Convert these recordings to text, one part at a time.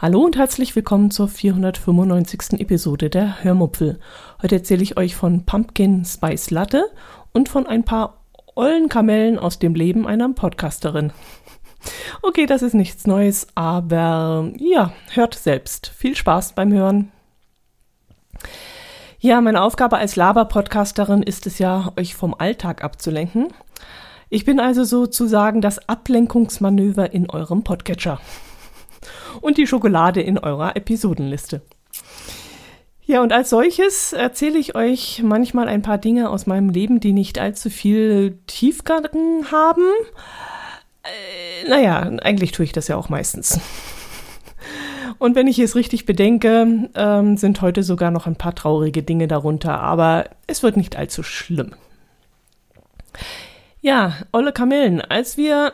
Hallo und herzlich willkommen zur 495. Episode der Hörmupfel. Heute erzähle ich euch von Pumpkin Spice Latte und von ein paar ollen Kamellen aus dem Leben einer Podcasterin. Okay, das ist nichts Neues, aber ja, hört selbst. Viel Spaß beim Hören. Ja, meine Aufgabe als Laber-Podcasterin ist es ja, euch vom Alltag abzulenken. Ich bin also sozusagen das Ablenkungsmanöver in eurem Podcatcher. Und die Schokolade in eurer Episodenliste. Ja, und als solches erzähle ich euch manchmal ein paar Dinge aus meinem Leben, die nicht allzu viel Tiefgang haben. Äh, naja, eigentlich tue ich das ja auch meistens. Und wenn ich es richtig bedenke, ähm, sind heute sogar noch ein paar traurige Dinge darunter, aber es wird nicht allzu schlimm. Ja, Olle Kamellen, als wir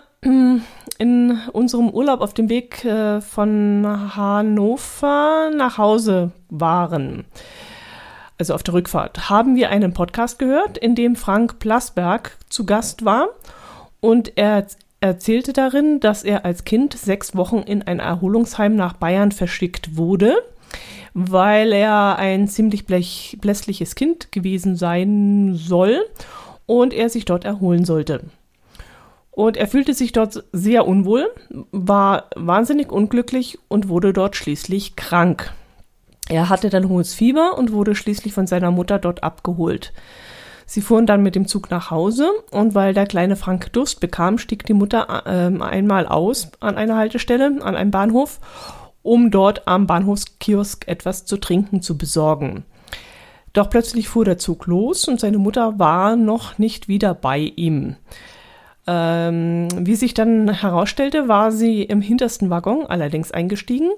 in unserem Urlaub auf dem Weg äh, von Hannover nach Hause waren, also auf der Rückfahrt, haben wir einen Podcast gehört, in dem Frank Plasberg zu Gast war und er erzählte darin, dass er als Kind sechs Wochen in ein Erholungsheim nach Bayern verschickt wurde, weil er ein ziemlich blech, blässliches Kind gewesen sein soll und er sich dort erholen sollte. Und er fühlte sich dort sehr unwohl, war wahnsinnig unglücklich und wurde dort schließlich krank. Er hatte dann hohes Fieber und wurde schließlich von seiner Mutter dort abgeholt. Sie fuhren dann mit dem Zug nach Hause und weil der kleine Frank Durst bekam, stieg die Mutter äh, einmal aus an einer Haltestelle, an einem Bahnhof, um dort am Bahnhofskiosk etwas zu trinken zu besorgen. Doch plötzlich fuhr der Zug los und seine Mutter war noch nicht wieder bei ihm. Ähm, wie sich dann herausstellte, war sie im hintersten Waggon allerdings eingestiegen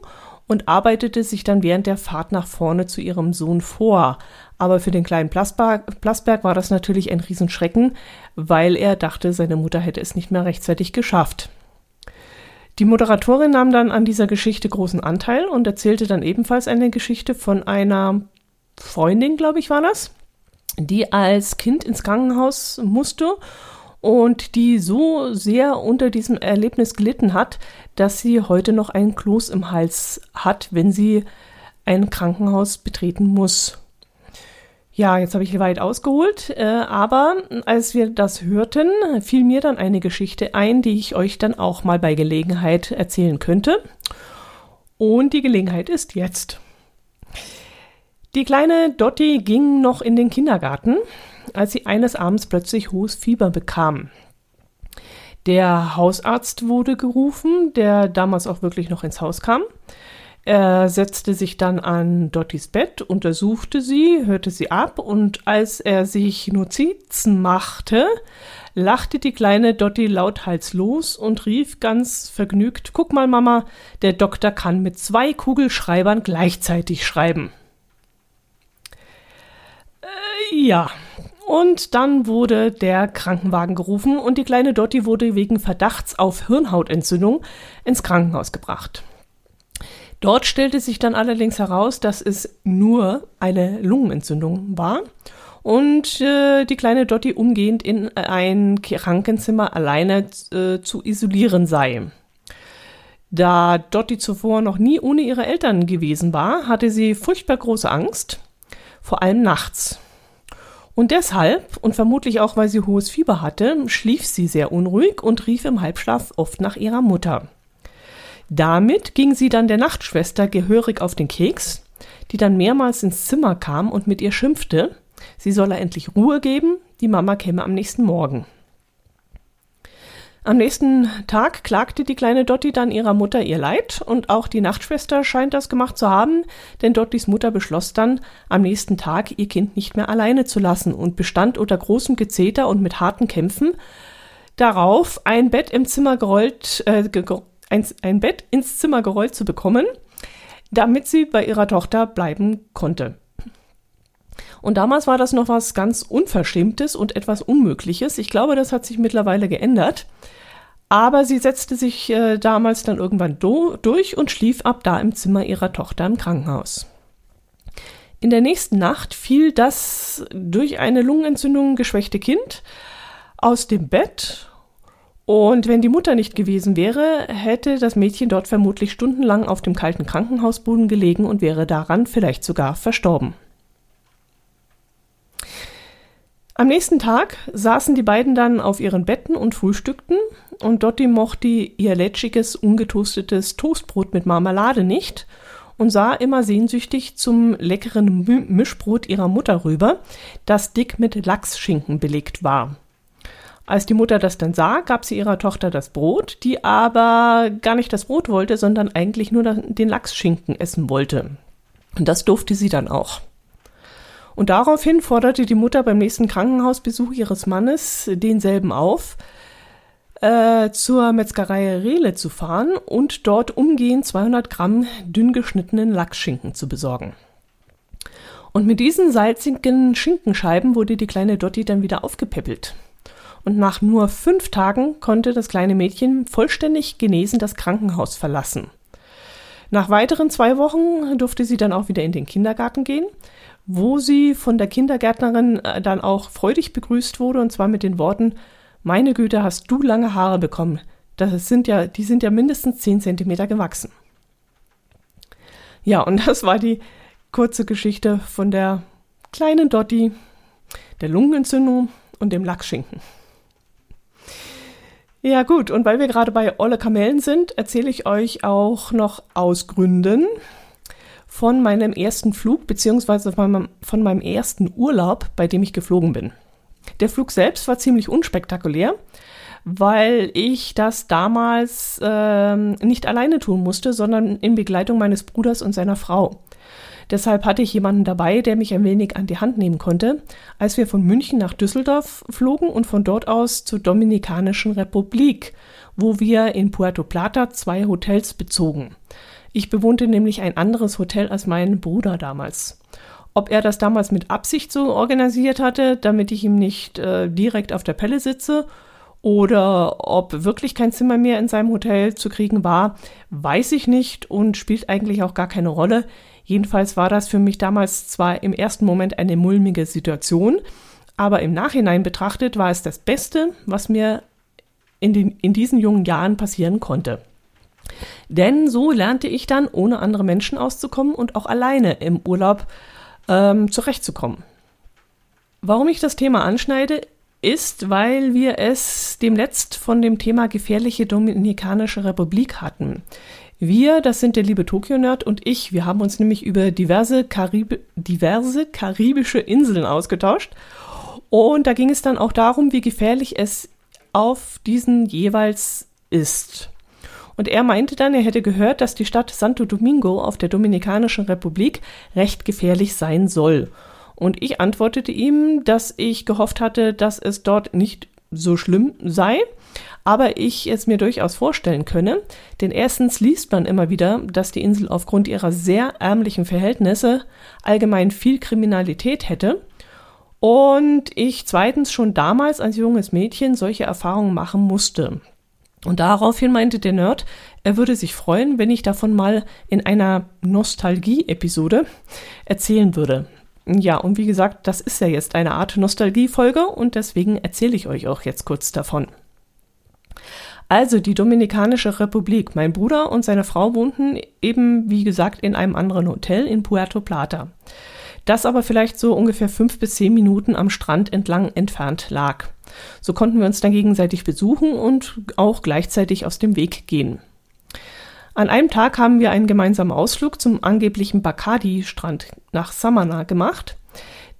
und arbeitete sich dann während der Fahrt nach vorne zu ihrem Sohn vor. Aber für den kleinen Plasberg, Plasberg war das natürlich ein Riesenschrecken, weil er dachte, seine Mutter hätte es nicht mehr rechtzeitig geschafft. Die Moderatorin nahm dann an dieser Geschichte großen Anteil und erzählte dann ebenfalls eine Geschichte von einer Freundin, glaube ich, war das, die als Kind ins Krankenhaus musste und die so sehr unter diesem Erlebnis gelitten hat, dass sie heute noch ein Kloß im Hals hat, wenn sie ein Krankenhaus betreten muss. Ja, jetzt habe ich weit ausgeholt, äh, aber als wir das hörten, fiel mir dann eine Geschichte ein, die ich euch dann auch mal bei Gelegenheit erzählen könnte. Und die Gelegenheit ist jetzt. Die kleine Dotti ging noch in den Kindergarten als sie eines Abends plötzlich hohes Fieber bekam. Der Hausarzt wurde gerufen, der damals auch wirklich noch ins Haus kam. Er setzte sich dann an Dottys Bett, untersuchte sie, hörte sie ab und als er sich Notizen machte, lachte die kleine Dotti lauthals los und rief ganz vergnügt: Guck mal, Mama, der Doktor kann mit zwei Kugelschreibern gleichzeitig schreiben. Äh, ja, und dann wurde der Krankenwagen gerufen und die kleine Dotti wurde wegen Verdachts auf Hirnhautentzündung ins Krankenhaus gebracht. Dort stellte sich dann allerdings heraus, dass es nur eine Lungenentzündung war und äh, die kleine Dotti umgehend in ein Krankenzimmer alleine äh, zu isolieren sei. Da Dotti zuvor noch nie ohne ihre Eltern gewesen war, hatte sie furchtbar große Angst, vor allem nachts. Und deshalb, und vermutlich auch weil sie hohes Fieber hatte, schlief sie sehr unruhig und rief im Halbschlaf oft nach ihrer Mutter. Damit ging sie dann der Nachtschwester gehörig auf den Keks, die dann mehrmals ins Zimmer kam und mit ihr schimpfte, sie solle endlich Ruhe geben, die Mama käme am nächsten Morgen. Am nächsten Tag klagte die kleine Dotti dann ihrer Mutter ihr Leid und auch die Nachtschwester scheint das gemacht zu haben, denn Dottis Mutter beschloss dann, am nächsten Tag ihr Kind nicht mehr alleine zu lassen und bestand unter großem Gezeter und mit harten Kämpfen darauf, ein Bett im Zimmer gerollt, äh, ein, ein Bett ins Zimmer gerollt zu bekommen, damit sie bei ihrer Tochter bleiben konnte. Und damals war das noch was ganz Unverschämtes und etwas Unmögliches. Ich glaube, das hat sich mittlerweile geändert. Aber sie setzte sich äh, damals dann irgendwann do durch und schlief ab da im Zimmer ihrer Tochter im Krankenhaus. In der nächsten Nacht fiel das durch eine Lungenentzündung geschwächte Kind aus dem Bett und wenn die Mutter nicht gewesen wäre, hätte das Mädchen dort vermutlich stundenlang auf dem kalten Krankenhausboden gelegen und wäre daran vielleicht sogar verstorben. Am nächsten Tag saßen die beiden dann auf ihren Betten und frühstückten, und Dotti mochte ihr lätschiges, ungetoastetes Toastbrot mit Marmelade nicht und sah immer sehnsüchtig zum leckeren Mischbrot ihrer Mutter rüber, das dick mit Lachsschinken belegt war. Als die Mutter das dann sah, gab sie ihrer Tochter das Brot, die aber gar nicht das Brot wollte, sondern eigentlich nur den Lachsschinken essen wollte. Und das durfte sie dann auch. Und daraufhin forderte die Mutter beim nächsten Krankenhausbesuch ihres Mannes denselben auf, äh, zur Metzgerei Rehle zu fahren und dort umgehend 200 Gramm dünn geschnittenen Lachsschinken zu besorgen. Und mit diesen salzigen Schinkenscheiben wurde die kleine Dotti dann wieder aufgepäppelt. Und nach nur fünf Tagen konnte das kleine Mädchen vollständig genesen das Krankenhaus verlassen. Nach weiteren zwei Wochen durfte sie dann auch wieder in den Kindergarten gehen, wo sie von der Kindergärtnerin äh, dann auch freudig begrüßt wurde, und zwar mit den Worten, meine Güte, hast du lange Haare bekommen. Das sind ja, die sind ja mindestens zehn Zentimeter gewachsen. Ja, und das war die kurze Geschichte von der kleinen Dotti, der Lungenentzündung und dem Lachsschinken. Ja gut, und weil wir gerade bei Olle Kamellen sind, erzähle ich euch auch noch aus Gründen, von meinem ersten Flug beziehungsweise von meinem, von meinem ersten Urlaub, bei dem ich geflogen bin. Der Flug selbst war ziemlich unspektakulär, weil ich das damals äh, nicht alleine tun musste, sondern in Begleitung meines Bruders und seiner Frau. Deshalb hatte ich jemanden dabei, der mich ein wenig an die Hand nehmen konnte, als wir von München nach Düsseldorf flogen und von dort aus zur Dominikanischen Republik, wo wir in Puerto Plata zwei Hotels bezogen. Ich bewohnte nämlich ein anderes Hotel als mein Bruder damals. Ob er das damals mit Absicht so organisiert hatte, damit ich ihm nicht äh, direkt auf der Pelle sitze, oder ob wirklich kein Zimmer mehr in seinem Hotel zu kriegen war, weiß ich nicht und spielt eigentlich auch gar keine Rolle. Jedenfalls war das für mich damals zwar im ersten Moment eine mulmige Situation, aber im Nachhinein betrachtet war es das Beste, was mir in, den, in diesen jungen Jahren passieren konnte. Denn so lernte ich dann, ohne andere Menschen auszukommen und auch alleine im Urlaub ähm, zurechtzukommen. Warum ich das Thema anschneide, ist, weil wir es demnächst von dem Thema gefährliche Dominikanische Republik hatten. Wir, das sind der liebe Tokio-Nerd und ich, wir haben uns nämlich über diverse, Karib diverse karibische Inseln ausgetauscht. Und da ging es dann auch darum, wie gefährlich es auf diesen jeweils ist. Und er meinte dann, er hätte gehört, dass die Stadt Santo Domingo auf der Dominikanischen Republik recht gefährlich sein soll. Und ich antwortete ihm, dass ich gehofft hatte, dass es dort nicht so schlimm sei, aber ich es mir durchaus vorstellen könne, denn erstens liest man immer wieder, dass die Insel aufgrund ihrer sehr ärmlichen Verhältnisse allgemein viel Kriminalität hätte und ich zweitens schon damals als junges Mädchen solche Erfahrungen machen musste. Und daraufhin meinte der Nerd, er würde sich freuen, wenn ich davon mal in einer Nostalgie-Episode erzählen würde. Ja, und wie gesagt, das ist ja jetzt eine Art Nostalgie-Folge und deswegen erzähle ich euch auch jetzt kurz davon. Also die Dominikanische Republik. Mein Bruder und seine Frau wohnten eben, wie gesagt, in einem anderen Hotel in Puerto Plata. Das aber vielleicht so ungefähr fünf bis zehn Minuten am Strand entlang entfernt lag. So konnten wir uns dann gegenseitig besuchen und auch gleichzeitig aus dem Weg gehen. An einem Tag haben wir einen gemeinsamen Ausflug zum angeblichen Bacardi-Strand nach Samana gemacht.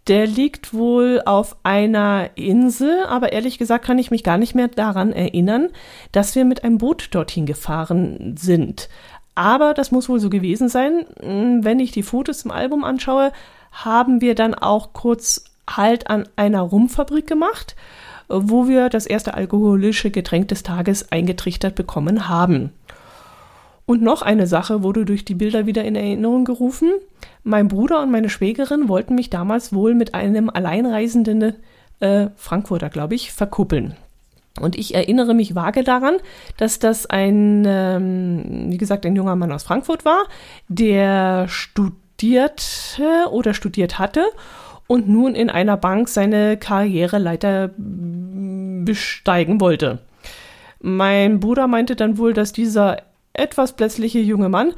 Der liegt wohl auf einer Insel, aber ehrlich gesagt kann ich mich gar nicht mehr daran erinnern, dass wir mit einem Boot dorthin gefahren sind. Aber das muss wohl so gewesen sein. Wenn ich die Fotos im Album anschaue, haben wir dann auch kurz Halt an einer Rumfabrik gemacht wo wir das erste alkoholische Getränk des Tages eingetrichtert bekommen haben. Und noch eine Sache wurde durch die Bilder wieder in Erinnerung gerufen. Mein Bruder und meine Schwägerin wollten mich damals wohl mit einem alleinreisenden äh, Frankfurter, glaube ich, verkuppeln. Und ich erinnere mich vage daran, dass das ein, ähm, wie gesagt, ein junger Mann aus Frankfurt war, der studierte oder studiert hatte und nun in einer Bank seine Karriereleiter besteigen wollte. Mein Bruder meinte dann wohl, dass dieser etwas plötzliche junge Mann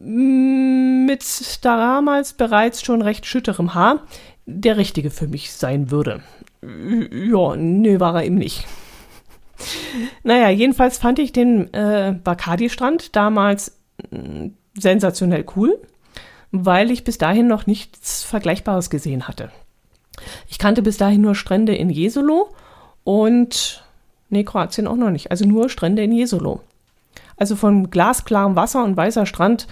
mit damals bereits schon recht schütterem Haar der richtige für mich sein würde. Ja, nee, war er eben nicht. Naja, jedenfalls fand ich den äh, Bacardi-Strand damals äh, sensationell cool, weil ich bis dahin noch nichts Vergleichbares gesehen hatte. Ich kannte bis dahin nur Strände in Jesolo und, nee, Kroatien auch noch nicht, also nur Strände in Jesolo. Also von glasklarem Wasser und weißer Strand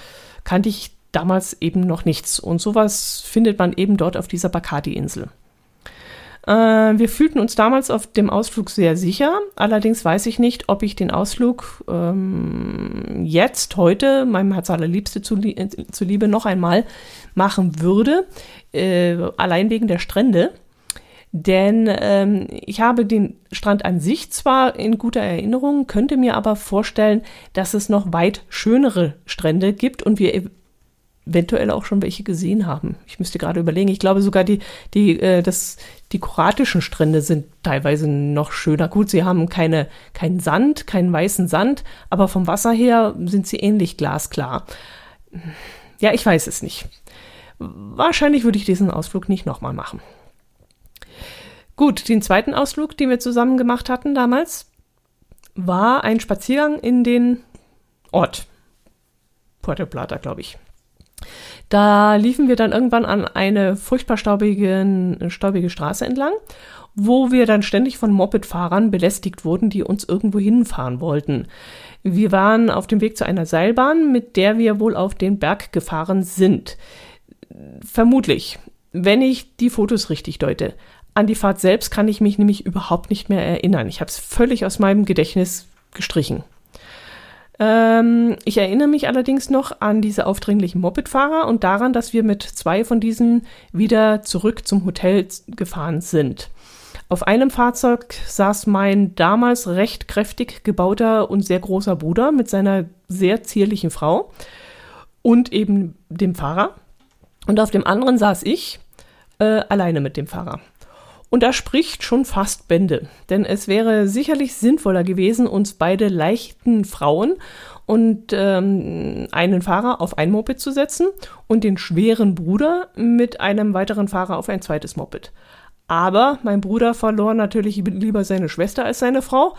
kannte ich damals eben noch nichts. Und sowas findet man eben dort auf dieser Bacardi-Insel. Äh, wir fühlten uns damals auf dem Ausflug sehr sicher. Allerdings weiß ich nicht, ob ich den Ausflug ähm, jetzt, heute, meinem Herz allerliebste zuliebe, noch einmal machen würde. Äh, allein wegen der Strände. Denn ähm, ich habe den Strand an sich zwar in guter Erinnerung, könnte mir aber vorstellen, dass es noch weit schönere Strände gibt und wir eventuell auch schon welche gesehen haben. Ich müsste gerade überlegen. Ich glaube sogar die die äh, das die kroatischen Strände sind teilweise noch schöner. Gut, sie haben keine keinen Sand, keinen weißen Sand, aber vom Wasser her sind sie ähnlich glasklar. Ja, ich weiß es nicht. Wahrscheinlich würde ich diesen Ausflug nicht nochmal machen. Gut, den zweiten Ausflug, den wir zusammen gemacht hatten damals, war ein Spaziergang in den Ort. Puerto Plata, glaube ich. Da liefen wir dann irgendwann an eine furchtbar staubige, staubige Straße entlang, wo wir dann ständig von Mopedfahrern belästigt wurden, die uns irgendwo hinfahren wollten. Wir waren auf dem Weg zu einer Seilbahn, mit der wir wohl auf den Berg gefahren sind. Vermutlich, wenn ich die Fotos richtig deute. An die Fahrt selbst kann ich mich nämlich überhaupt nicht mehr erinnern. Ich habe es völlig aus meinem Gedächtnis gestrichen. Ähm, ich erinnere mich allerdings noch an diese aufdringlichen Mopedfahrer und daran, dass wir mit zwei von diesen wieder zurück zum Hotel gefahren sind. Auf einem Fahrzeug saß mein damals recht kräftig gebauter und sehr großer Bruder mit seiner sehr zierlichen Frau und eben dem Fahrer. Und auf dem anderen saß ich äh, alleine mit dem Fahrer. Und da spricht schon fast Bände, denn es wäre sicherlich sinnvoller gewesen, uns beide leichten Frauen und ähm, einen Fahrer auf ein Moped zu setzen und den schweren Bruder mit einem weiteren Fahrer auf ein zweites Moped. Aber mein Bruder verlor natürlich lieber seine Schwester als seine Frau.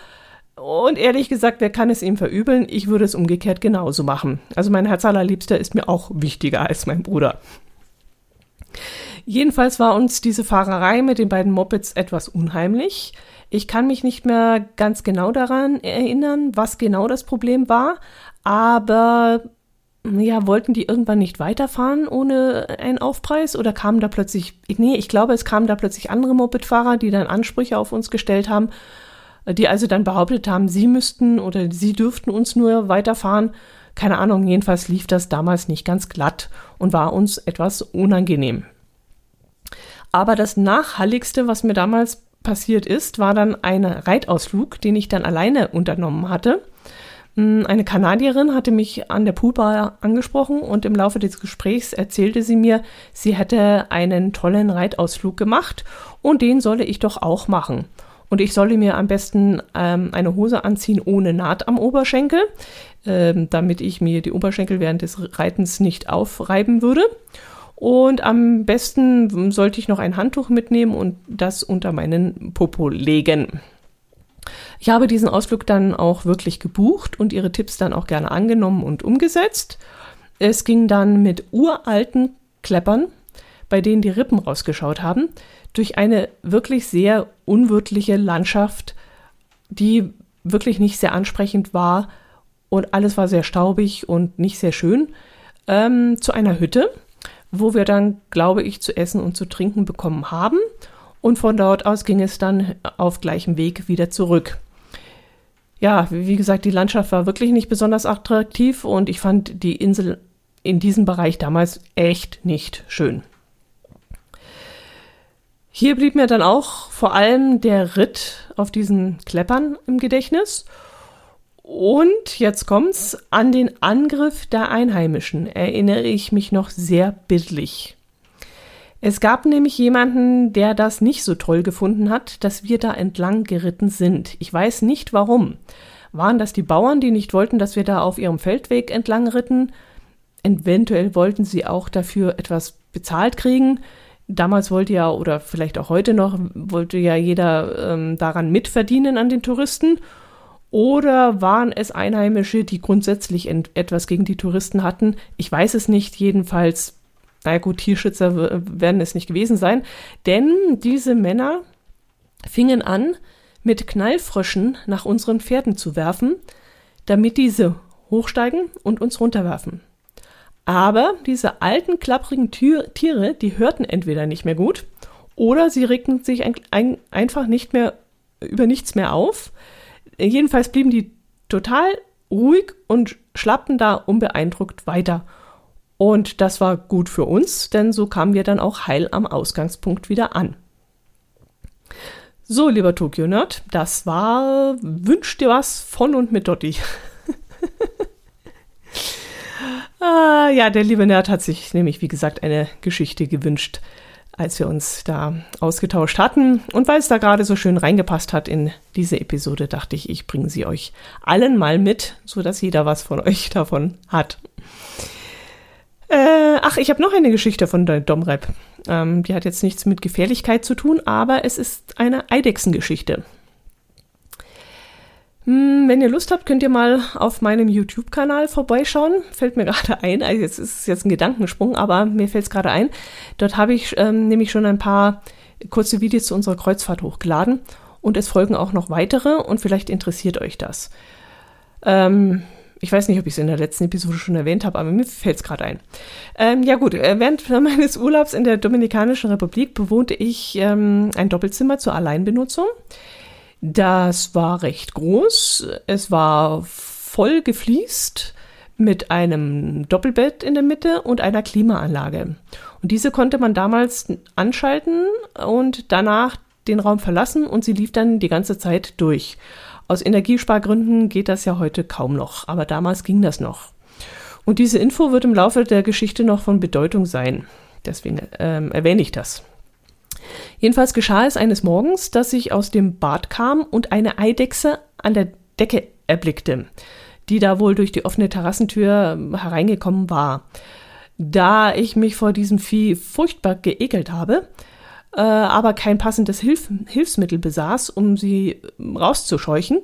Und ehrlich gesagt, wer kann es ihm verübeln? Ich würde es umgekehrt genauso machen. Also mein Herz allerliebster ist mir auch wichtiger als mein Bruder. Jedenfalls war uns diese Fahrerei mit den beiden Mopeds etwas unheimlich. Ich kann mich nicht mehr ganz genau daran erinnern, was genau das Problem war, aber ja, wollten die irgendwann nicht weiterfahren ohne einen Aufpreis oder kamen da plötzlich, nee, ich glaube, es kamen da plötzlich andere Mopedfahrer, die dann Ansprüche auf uns gestellt haben, die also dann behauptet haben, sie müssten oder sie dürften uns nur weiterfahren. Keine Ahnung, jedenfalls lief das damals nicht ganz glatt und war uns etwas unangenehm. Aber das Nachhaltigste, was mir damals passiert ist, war dann ein Reitausflug, den ich dann alleine unternommen hatte. Hm, eine Kanadierin hatte mich an der Poolbar angesprochen und im Laufe des Gesprächs erzählte sie mir, sie hätte einen tollen Reitausflug gemacht und den solle ich doch auch machen. Und ich solle mir am besten ähm, eine Hose anziehen ohne Naht am Oberschenkel, ähm, damit ich mir die Oberschenkel während des Reitens nicht aufreiben würde. Und am besten sollte ich noch ein Handtuch mitnehmen und das unter meinen Popo legen. Ich habe diesen Ausflug dann auch wirklich gebucht und ihre Tipps dann auch gerne angenommen und umgesetzt. Es ging dann mit uralten Kleppern, bei denen die Rippen rausgeschaut haben, durch eine wirklich sehr unwirtliche Landschaft, die wirklich nicht sehr ansprechend war und alles war sehr staubig und nicht sehr schön, ähm, zu einer Hütte wo wir dann, glaube ich, zu essen und zu trinken bekommen haben. Und von dort aus ging es dann auf gleichem Weg wieder zurück. ja, wie gesagt, die Landschaft war wirklich nicht besonders attraktiv und ich fand die Insel in diesem Bereich damals echt nicht schön. Hier blieb mir dann auch vor allem der Ritt auf diesen Kleppern im Gedächtnis. Und jetzt kommt's, an den Angriff der Einheimischen erinnere ich mich noch sehr bildlich. Es gab nämlich jemanden, der das nicht so toll gefunden hat, dass wir da entlang geritten sind. Ich weiß nicht warum. Waren das die Bauern, die nicht wollten, dass wir da auf ihrem Feldweg entlang ritten? Eventuell wollten sie auch dafür etwas bezahlt kriegen. Damals wollte ja, oder vielleicht auch heute noch, wollte ja jeder ähm, daran mitverdienen an den Touristen. Oder waren es Einheimische, die grundsätzlich etwas gegen die Touristen hatten? Ich weiß es nicht. Jedenfalls naja gut, Tierschützer werden es nicht gewesen sein, denn diese Männer fingen an, mit Knallfröschen nach unseren Pferden zu werfen, damit diese hochsteigen und uns runterwerfen. Aber diese alten, klapprigen Tiere, die hörten entweder nicht mehr gut oder sie regten sich ein, ein, einfach nicht mehr über nichts mehr auf. Jedenfalls blieben die total ruhig und schlappten da unbeeindruckt weiter. Und das war gut für uns, denn so kamen wir dann auch heil am Ausgangspunkt wieder an. So, lieber Tokyo Nerd, das war Wünsch dir was von und mit Dotti. ah, ja, der liebe Nerd hat sich nämlich, wie gesagt, eine Geschichte gewünscht, als wir uns da ausgetauscht hatten. Und weil es da gerade so schön reingepasst hat in diese Episode, dachte ich, ich bringe sie euch allen mal mit, sodass jeder was von euch davon hat. Äh, ach, ich habe noch eine Geschichte von der Domrep. Ähm, die hat jetzt nichts mit Gefährlichkeit zu tun, aber es ist eine Eidechsengeschichte. Hm, wenn ihr Lust habt, könnt ihr mal auf meinem YouTube-Kanal vorbeischauen. Fällt mir gerade ein, also jetzt ist jetzt ein Gedankensprung, aber mir fällt es gerade ein. Dort habe ich ähm, nämlich schon ein paar kurze Videos zu unserer Kreuzfahrt hochgeladen und es folgen auch noch weitere und vielleicht interessiert euch das. Ähm, ich weiß nicht, ob ich es in der letzten Episode schon erwähnt habe, aber mir fällt es gerade ein. Ähm, ja gut, äh, während meines Urlaubs in der Dominikanischen Republik bewohnte ich ähm, ein Doppelzimmer zur Alleinbenutzung. Das war recht groß. Es war voll gefliest mit einem Doppelbett in der Mitte und einer Klimaanlage. Und diese konnte man damals anschalten und danach den Raum verlassen und sie lief dann die ganze Zeit durch. Aus Energiespargründen geht das ja heute kaum noch, aber damals ging das noch. Und diese Info wird im Laufe der Geschichte noch von Bedeutung sein. Deswegen ähm, erwähne ich das. Jedenfalls geschah es eines Morgens, dass ich aus dem Bad kam und eine Eidechse an der Decke erblickte, die da wohl durch die offene Terrassentür ähm, hereingekommen war. Da ich mich vor diesem Vieh furchtbar geekelt habe, äh, aber kein passendes Hilf Hilfsmittel besaß, um sie ähm, rauszuscheuchen,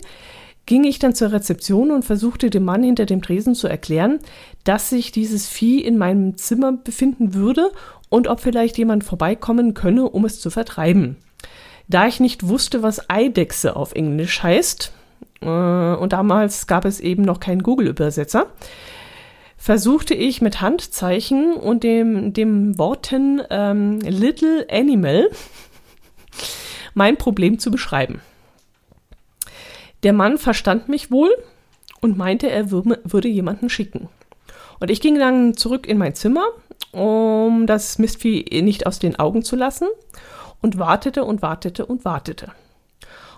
ging ich dann zur Rezeption und versuchte dem Mann hinter dem Tresen zu erklären, dass sich dieses Vieh in meinem Zimmer befinden würde und ob vielleicht jemand vorbeikommen könne, um es zu vertreiben. Da ich nicht wusste, was Eidechse auf Englisch heißt, äh, und damals gab es eben noch keinen Google-Übersetzer, versuchte ich mit Handzeichen und dem, dem Worten ähm, Little Animal mein Problem zu beschreiben. Der Mann verstand mich wohl und meinte, er würde jemanden schicken. Und ich ging dann zurück in mein Zimmer, um das Mistvieh nicht aus den Augen zu lassen und wartete und wartete und wartete.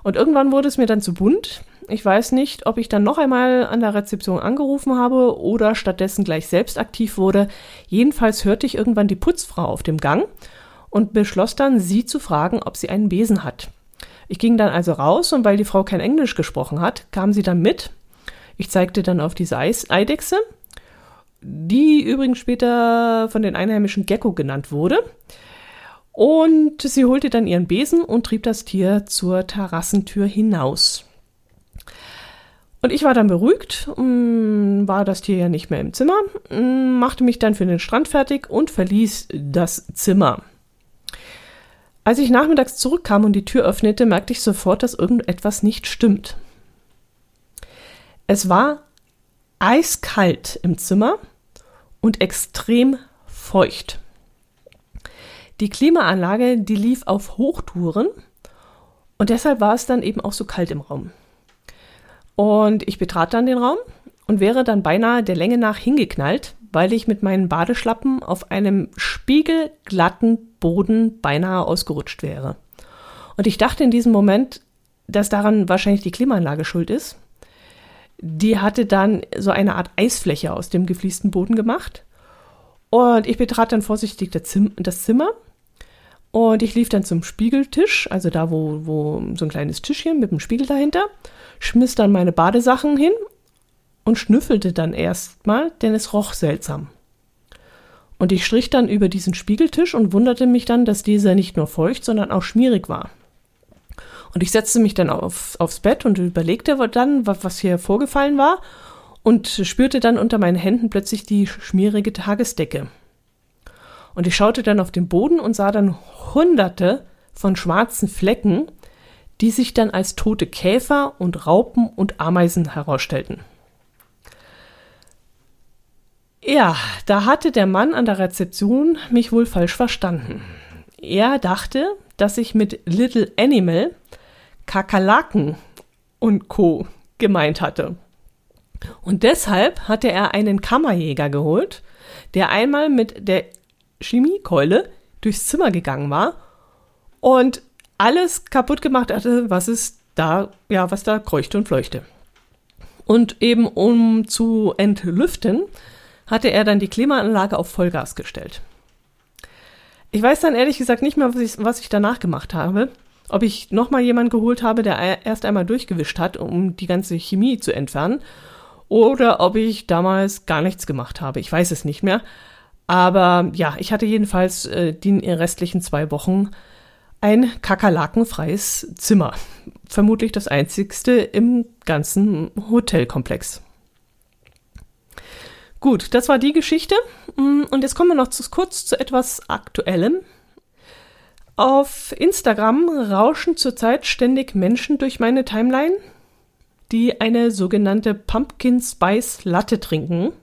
Und irgendwann wurde es mir dann zu bunt. Ich weiß nicht, ob ich dann noch einmal an der Rezeption angerufen habe oder stattdessen gleich selbst aktiv wurde. Jedenfalls hörte ich irgendwann die Putzfrau auf dem Gang und beschloss dann, sie zu fragen, ob sie einen Besen hat. Ich ging dann also raus und weil die Frau kein Englisch gesprochen hat, kam sie dann mit. Ich zeigte dann auf diese Eidechse, die übrigens später von den Einheimischen Gecko genannt wurde. Und sie holte dann ihren Besen und trieb das Tier zur Terrassentür hinaus. Und ich war dann beruhigt, mm, war das Tier ja nicht mehr im Zimmer, mm, machte mich dann für den Strand fertig und verließ das Zimmer. Als ich nachmittags zurückkam und die Tür öffnete, merkte ich sofort, dass irgendetwas nicht stimmt. Es war eiskalt im Zimmer und extrem feucht. Die Klimaanlage, die lief auf Hochtouren und deshalb war es dann eben auch so kalt im Raum. Und ich betrat dann den Raum und wäre dann beinahe der Länge nach hingeknallt, weil ich mit meinen Badeschlappen auf einem spiegelglatten Boden beinahe ausgerutscht wäre. Und ich dachte in diesem Moment, dass daran wahrscheinlich die Klimaanlage schuld ist. Die hatte dann so eine Art Eisfläche aus dem gefliesten Boden gemacht. Und ich betrat dann vorsichtig das Zimmer. Und ich lief dann zum Spiegeltisch, also da, wo, wo so ein kleines Tischchen mit einem Spiegel dahinter, schmiss dann meine Badesachen hin und schnüffelte dann erstmal, denn es roch seltsam. Und ich strich dann über diesen Spiegeltisch und wunderte mich dann, dass dieser nicht nur feucht, sondern auch schmierig war. Und ich setzte mich dann auf, aufs Bett und überlegte dann, was hier vorgefallen war und spürte dann unter meinen Händen plötzlich die schmierige Tagesdecke. Und ich schaute dann auf den Boden und sah dann hunderte von schwarzen Flecken, die sich dann als tote Käfer und Raupen und Ameisen herausstellten. Ja, da hatte der Mann an der Rezeption mich wohl falsch verstanden. Er dachte, dass ich mit Little Animal Kakerlaken und Co. gemeint hatte. Und deshalb hatte er einen Kammerjäger geholt, der einmal mit der Chemiekeule durchs Zimmer gegangen war und alles kaputt gemacht hatte, was es da, ja, was da kreuchte und fleuchte. Und eben um zu entlüften, hatte er dann die Klimaanlage auf Vollgas gestellt. Ich weiß dann ehrlich gesagt nicht mehr, was ich, was ich danach gemacht habe. Ob ich nochmal jemanden geholt habe, der erst einmal durchgewischt hat, um die ganze Chemie zu entfernen. Oder ob ich damals gar nichts gemacht habe. Ich weiß es nicht mehr. Aber ja, ich hatte jedenfalls äh, die restlichen zwei Wochen ein kakerlakenfreies Zimmer. Vermutlich das einzigste im ganzen Hotelkomplex. Gut, das war die Geschichte. Mm, und jetzt kommen wir noch zu, kurz zu etwas Aktuellem. Auf Instagram rauschen zurzeit ständig Menschen durch meine Timeline, die eine sogenannte Pumpkin Spice Latte trinken.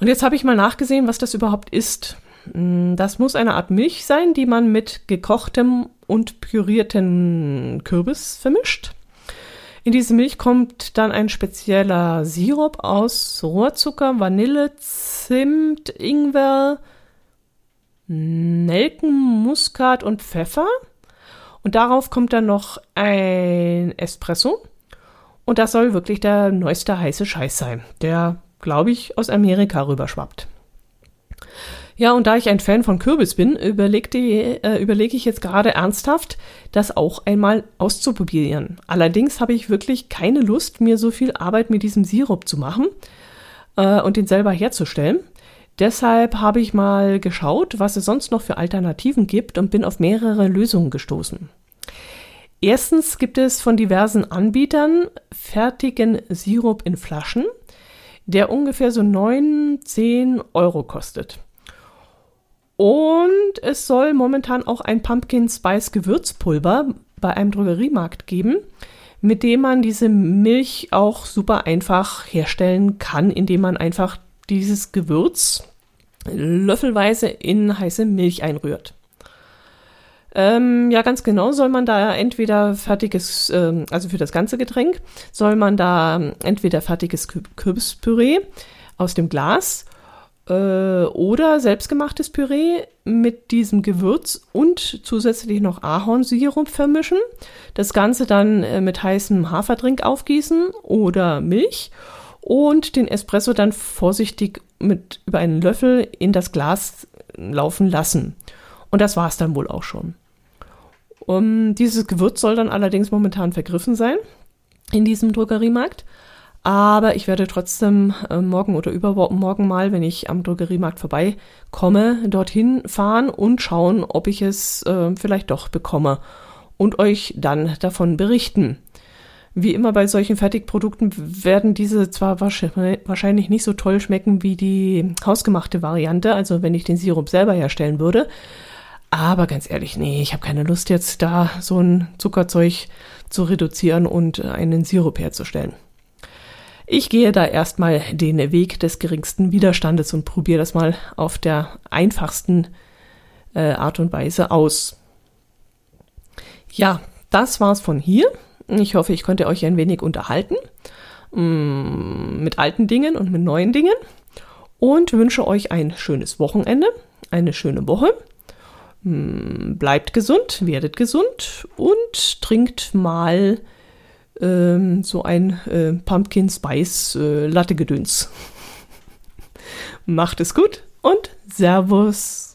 Und jetzt habe ich mal nachgesehen, was das überhaupt ist. Mm, das muss eine Art Milch sein, die man mit gekochtem und pürierten Kürbis vermischt. In diese Milch kommt dann ein spezieller Sirup aus Rohrzucker, Vanille, Zimt, Ingwer, Nelken, Muskat und Pfeffer. Und darauf kommt dann noch ein Espresso. Und das soll wirklich der neueste heiße Scheiß sein, der, glaube ich, aus Amerika rüberschwappt. Ja, und da ich ein Fan von Kürbis bin, äh, überlege ich jetzt gerade ernsthaft, das auch einmal auszuprobieren. Allerdings habe ich wirklich keine Lust, mir so viel Arbeit mit diesem Sirup zu machen äh, und den selber herzustellen. Deshalb habe ich mal geschaut, was es sonst noch für Alternativen gibt und bin auf mehrere Lösungen gestoßen. Erstens gibt es von diversen Anbietern fertigen Sirup in Flaschen, der ungefähr so 9, 10 Euro kostet. Und es soll momentan auch ein Pumpkin Spice Gewürzpulver bei einem Drogeriemarkt geben, mit dem man diese Milch auch super einfach herstellen kann, indem man einfach dieses Gewürz löffelweise in heiße Milch einrührt. Ähm, ja, ganz genau soll man da entweder fertiges, ähm, also für das ganze Getränk, soll man da entweder fertiges Kürbispüree aus dem Glas äh, oder selbstgemachtes Püree mit diesem Gewürz und zusätzlich noch Ahornsirup vermischen. Das Ganze dann äh, mit heißem Haferdrink aufgießen oder Milch und den Espresso dann vorsichtig mit über einen Löffel in das Glas laufen lassen. Und das war es dann wohl auch schon. Um, dieses Gewürz soll dann allerdings momentan vergriffen sein in diesem Drogeriemarkt. Aber ich werde trotzdem äh, morgen oder übermorgen mal, wenn ich am Drogeriemarkt vorbeikomme, dorthin fahren und schauen, ob ich es äh, vielleicht doch bekomme und euch dann davon berichten. Wie immer bei solchen Fertigprodukten werden diese zwar wahrscheinlich nicht so toll schmecken wie die hausgemachte Variante, also wenn ich den Sirup selber herstellen würde. Aber ganz ehrlich, nee, ich habe keine Lust jetzt da so ein Zuckerzeug zu reduzieren und einen Sirup herzustellen. Ich gehe da erstmal den Weg des geringsten Widerstandes und probiere das mal auf der einfachsten äh, Art und Weise aus. Ja, das war's von hier. Ich hoffe, ich konnte euch ein wenig unterhalten mm, mit alten Dingen und mit neuen Dingen und wünsche euch ein schönes Wochenende, eine schöne Woche. Mm, bleibt gesund, werdet gesund und trinkt mal ähm, so ein äh, Pumpkin Spice äh, Latte Gedöns. Macht es gut und Servus.